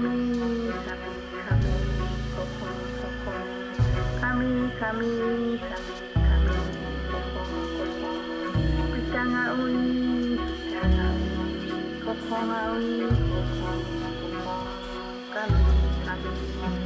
kami kami kami kita ngawi kita ngawi kok ngawi kami kami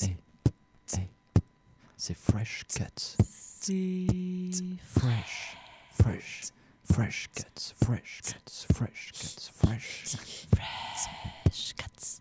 Hey, hey, c'est fresh cuts. Fresh, fresh, fresh cuts, fresh cuts, fresh cuts, fresh. Fresh cuts.